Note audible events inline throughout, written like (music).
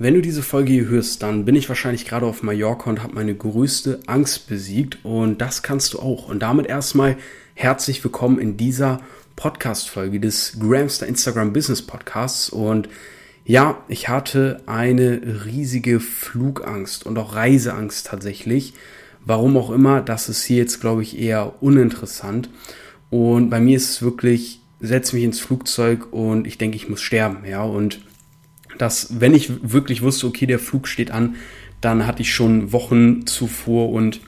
Wenn du diese Folge hier hörst, dann bin ich wahrscheinlich gerade auf Mallorca und habe meine größte Angst besiegt und das kannst du auch. Und damit erstmal herzlich willkommen in dieser Podcast-Folge des Gramster Instagram Business Podcasts. Und ja, ich hatte eine riesige Flugangst und auch Reiseangst tatsächlich. Warum auch immer, das ist hier jetzt, glaube ich, eher uninteressant. Und bei mir ist es wirklich, setz mich ins Flugzeug und ich denke, ich muss sterben, ja. Und dass, wenn ich wirklich wusste, okay, der Flug steht an, dann hatte ich schon Wochen zuvor und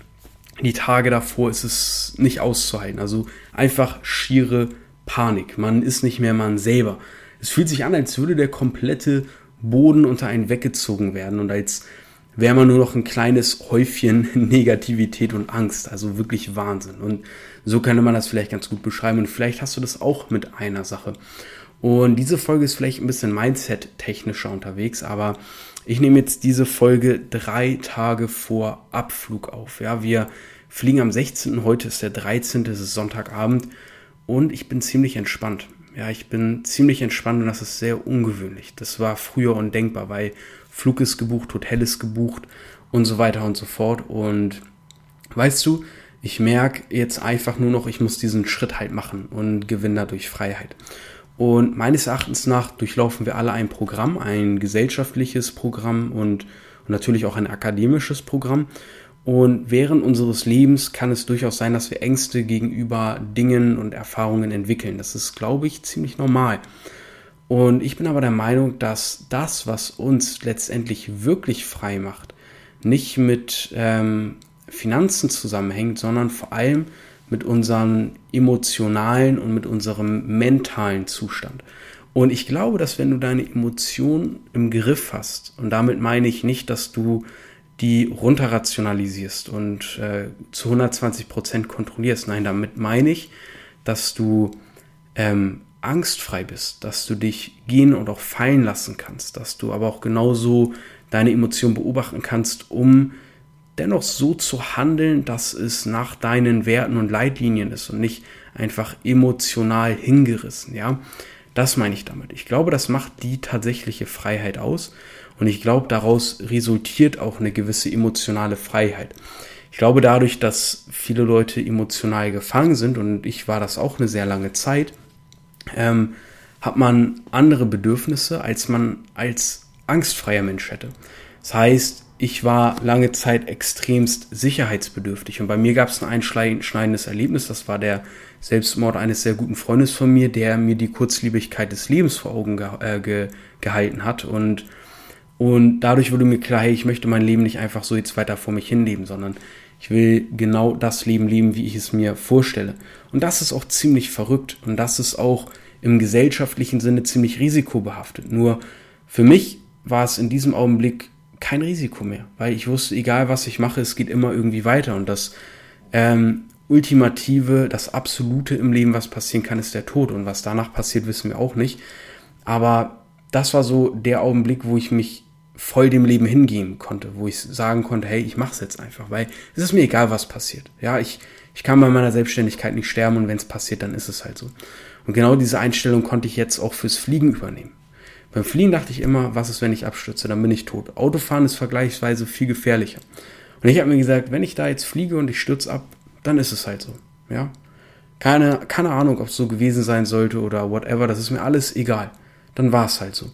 die Tage davor ist es nicht auszuhalten. Also einfach schiere Panik. Man ist nicht mehr man selber. Es fühlt sich an, als würde der komplette Boden unter einen weggezogen werden und als wäre man nur noch ein kleines Häufchen (laughs) Negativität und Angst. Also wirklich Wahnsinn. Und so könnte man das vielleicht ganz gut beschreiben. Und vielleicht hast du das auch mit einer Sache. Und diese Folge ist vielleicht ein bisschen Mindset-technischer unterwegs, aber ich nehme jetzt diese Folge drei Tage vor Abflug auf. Ja, wir fliegen am 16. Heute ist der 13. Es ist Sonntagabend und ich bin ziemlich entspannt. Ja, ich bin ziemlich entspannt und das ist sehr ungewöhnlich. Das war früher undenkbar, weil Flug ist gebucht, Hotel ist gebucht und so weiter und so fort. Und weißt du, ich merke jetzt einfach nur noch, ich muss diesen Schritt halt machen und gewinne dadurch Freiheit. Und meines Erachtens nach durchlaufen wir alle ein Programm, ein gesellschaftliches Programm und, natürlich auch ein akademisches Programm. Und während unseres Lebens kann es durchaus sein, dass wir Ängste gegenüber Dingen und Erfahrungen entwickeln. Das ist, glaube ich, ziemlich normal. Und ich bin aber der Meinung, dass das, was uns letztendlich wirklich frei macht, nicht mit ähm, Finanzen zusammenhängt, sondern vor allem mit unserem emotionalen und mit unserem mentalen Zustand. Und ich glaube, dass wenn du deine Emotionen im Griff hast, und damit meine ich nicht, dass du die runterrationalisierst und äh, zu 120 Prozent kontrollierst. Nein, damit meine ich, dass du ähm, angstfrei bist, dass du dich gehen und auch fallen lassen kannst, dass du aber auch genauso deine Emotionen beobachten kannst, um dennoch so zu handeln, dass es nach deinen Werten und Leitlinien ist und nicht einfach emotional hingerissen, ja. Das meine ich damit. Ich glaube, das macht die tatsächliche Freiheit aus und ich glaube, daraus resultiert auch eine gewisse emotionale Freiheit. Ich glaube, dadurch, dass viele Leute emotional gefangen sind und ich war das auch eine sehr lange Zeit, ähm, hat man andere Bedürfnisse, als man als angstfreier Mensch hätte. Das heißt, ich war lange Zeit extremst sicherheitsbedürftig und bei mir gab es ein einschneidendes Erlebnis, das war der Selbstmord eines sehr guten Freundes von mir, der mir die Kurzlebigkeit des Lebens vor Augen ge äh, ge gehalten hat und und dadurch wurde mir klar, hey, ich möchte mein Leben nicht einfach so jetzt weiter vor mich hinleben, sondern ich will genau das Leben leben, wie ich es mir vorstelle. Und das ist auch ziemlich verrückt und das ist auch im gesellschaftlichen Sinne ziemlich risikobehaftet. Nur für mich war es in diesem Augenblick kein Risiko mehr, weil ich wusste, egal was ich mache, es geht immer irgendwie weiter und das ähm, Ultimative, das Absolute im Leben, was passieren kann, ist der Tod und was danach passiert, wissen wir auch nicht. Aber das war so der Augenblick, wo ich mich voll dem Leben hingehen konnte, wo ich sagen konnte, hey, ich mach's jetzt einfach, weil es ist mir egal, was passiert. Ja, ich, ich kann bei meiner Selbstständigkeit nicht sterben und wenn es passiert, dann ist es halt so. Und genau diese Einstellung konnte ich jetzt auch fürs Fliegen übernehmen. Beim Fliegen dachte ich immer, was ist, wenn ich abstürze, dann bin ich tot. Autofahren ist vergleichsweise viel gefährlicher. Und ich habe mir gesagt, wenn ich da jetzt fliege und ich stürze ab, dann ist es halt so. Ja? Keine, keine Ahnung, ob es so gewesen sein sollte oder whatever, das ist mir alles egal. Dann war es halt so.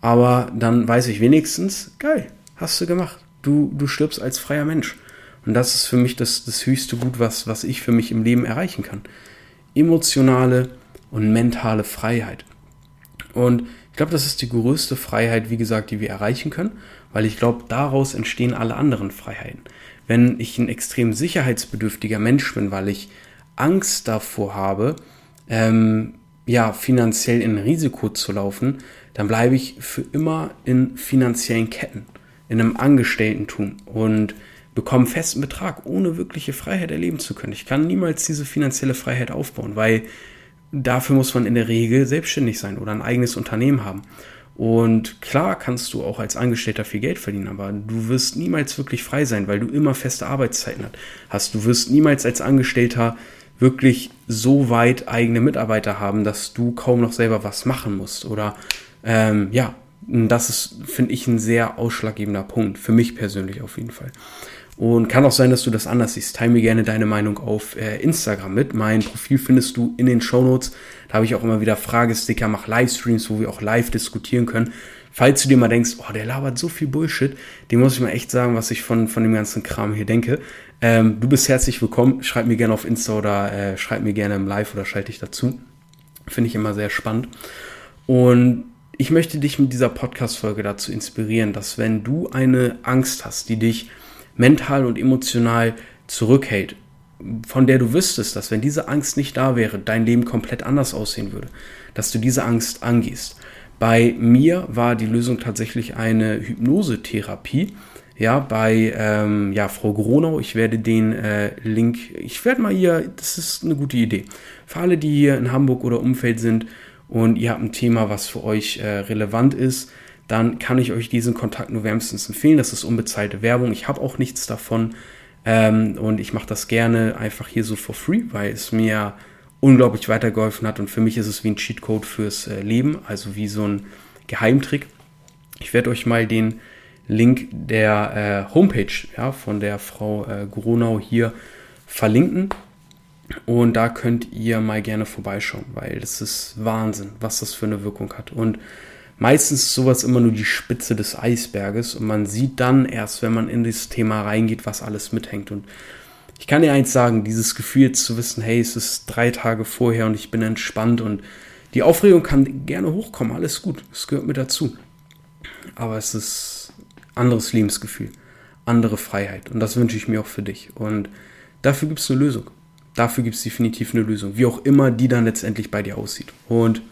Aber dann weiß ich wenigstens, geil, hast du gemacht. Du, du stirbst als freier Mensch. Und das ist für mich das, das höchste Gut, was, was ich für mich im Leben erreichen kann. Emotionale und mentale Freiheit. Und ich glaube, das ist die größte Freiheit, wie gesagt, die wir erreichen können, weil ich glaube, daraus entstehen alle anderen Freiheiten. Wenn ich ein extrem sicherheitsbedürftiger Mensch bin, weil ich Angst davor habe, ähm, ja, finanziell in Risiko zu laufen, dann bleibe ich für immer in finanziellen Ketten, in einem Angestelltentum und bekomme festen Betrag, ohne wirkliche Freiheit erleben zu können. Ich kann niemals diese finanzielle Freiheit aufbauen, weil dafür muss man in der Regel selbstständig sein oder ein eigenes Unternehmen haben. Und klar kannst du auch als Angestellter viel Geld verdienen, aber du wirst niemals wirklich frei sein, weil du immer feste Arbeitszeiten hast. Du wirst niemals als Angestellter wirklich so weit eigene Mitarbeiter haben, dass du kaum noch selber was machen musst oder ähm, ja, Das ist, finde ich, ein sehr ausschlaggebender Punkt. Für mich persönlich auf jeden Fall. Und kann auch sein, dass du das anders siehst. Teil mir gerne deine Meinung auf äh, Instagram mit. Mein Profil findest du in den Show Notes. Da habe ich auch immer wieder Fragesticker, mache Livestreams, wo wir auch live diskutieren können. Falls du dir mal denkst, oh, der labert so viel Bullshit, dem muss ich mal echt sagen, was ich von, von dem ganzen Kram hier denke. Ähm, du bist herzlich willkommen. Schreib mir gerne auf Insta oder äh, schreib mir gerne im Live oder schalte dich dazu. Finde ich immer sehr spannend. Und ich möchte dich mit dieser Podcast-Folge dazu inspirieren, dass wenn du eine Angst hast, die dich mental und emotional zurückhält, von der du wüsstest, dass wenn diese Angst nicht da wäre, dein Leben komplett anders aussehen würde, dass du diese Angst angehst. Bei mir war die Lösung tatsächlich eine Hypnosetherapie. Ja, bei ähm, ja, Frau Gronau, ich werde den äh, Link, ich werde mal hier, das ist eine gute Idee. Für alle, die hier in Hamburg oder Umfeld sind und ihr habt ein Thema, was für euch äh, relevant ist, dann kann ich euch diesen Kontakt nur wärmstens empfehlen. Das ist unbezahlte Werbung. Ich habe auch nichts davon. Ähm, und ich mache das gerne einfach hier so for free, weil es mir unglaublich weitergeholfen hat. Und für mich ist es wie ein Cheatcode fürs äh, Leben, also wie so ein Geheimtrick. Ich werde euch mal den Link der äh, Homepage ja, von der Frau äh, Gronau hier verlinken. Und da könnt ihr mal gerne vorbeischauen, weil das ist Wahnsinn, was das für eine Wirkung hat. Und meistens ist sowas immer nur die Spitze des Eisberges und man sieht dann erst, wenn man in das Thema reingeht, was alles mithängt. Und ich kann dir eins sagen, dieses Gefühl jetzt zu wissen, hey, es ist drei Tage vorher und ich bin entspannt und die Aufregung kann gerne hochkommen, alles gut, es gehört mir dazu. Aber es ist anderes Lebensgefühl, andere Freiheit und das wünsche ich mir auch für dich. Und dafür gibt es eine Lösung. Dafür gibt es definitiv eine Lösung, wie auch immer die dann letztendlich bei dir aussieht. Und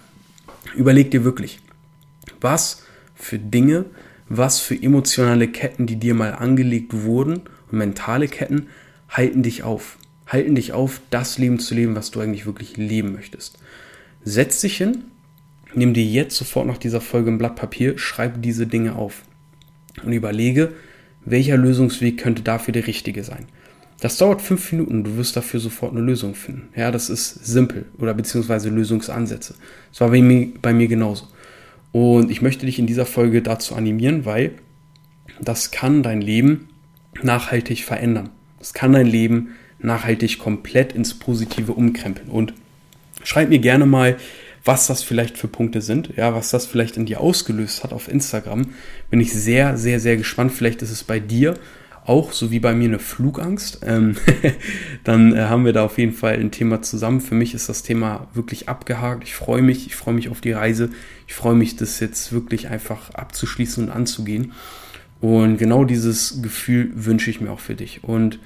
überleg dir wirklich, was für Dinge, was für emotionale Ketten, die dir mal angelegt wurden und mentale Ketten, halten dich auf. Halten dich auf, das Leben zu leben, was du eigentlich wirklich leben möchtest. Setz dich hin, nimm dir jetzt sofort nach dieser Folge ein Blatt Papier, schreib diese Dinge auf und überlege, welcher Lösungsweg könnte dafür der richtige sein. Das dauert fünf Minuten, du wirst dafür sofort eine Lösung finden. Ja, das ist simpel oder beziehungsweise Lösungsansätze. Das war bei mir, bei mir genauso. Und ich möchte dich in dieser Folge dazu animieren, weil das kann dein Leben nachhaltig verändern. Das kann dein Leben nachhaltig komplett ins Positive umkrempeln. Und schreib mir gerne mal, was das vielleicht für Punkte sind, ja, was das vielleicht in dir ausgelöst hat auf Instagram. Bin ich sehr, sehr, sehr gespannt. Vielleicht ist es bei dir auch, so wie bei mir, eine Flugangst, ähm, (laughs) dann äh, haben wir da auf jeden Fall ein Thema zusammen. Für mich ist das Thema wirklich abgehakt. Ich freue mich, ich freue mich auf die Reise. Ich freue mich, das jetzt wirklich einfach abzuschließen und anzugehen. Und genau dieses Gefühl wünsche ich mir auch für dich. Und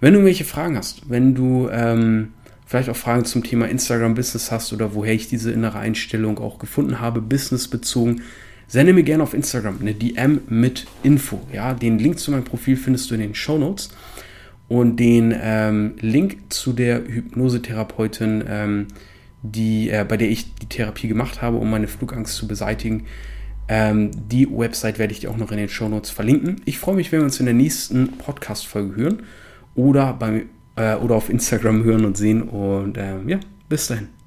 wenn du irgendwelche Fragen hast, wenn du ähm, vielleicht auch Fragen zum Thema Instagram Business hast oder woher ich diese innere Einstellung auch gefunden habe, businessbezogen, Sende mir gerne auf Instagram eine DM mit Info. Ja, den Link zu meinem Profil findest du in den Show Notes. Und den ähm, Link zu der Hypnosetherapeutin, ähm, die, äh, bei der ich die Therapie gemacht habe, um meine Flugangst zu beseitigen, ähm, die Website werde ich dir auch noch in den Show Notes verlinken. Ich freue mich, wenn wir uns in der nächsten Podcast-Folge hören oder, bei, äh, oder auf Instagram hören und sehen. Und ähm, ja, bis dahin.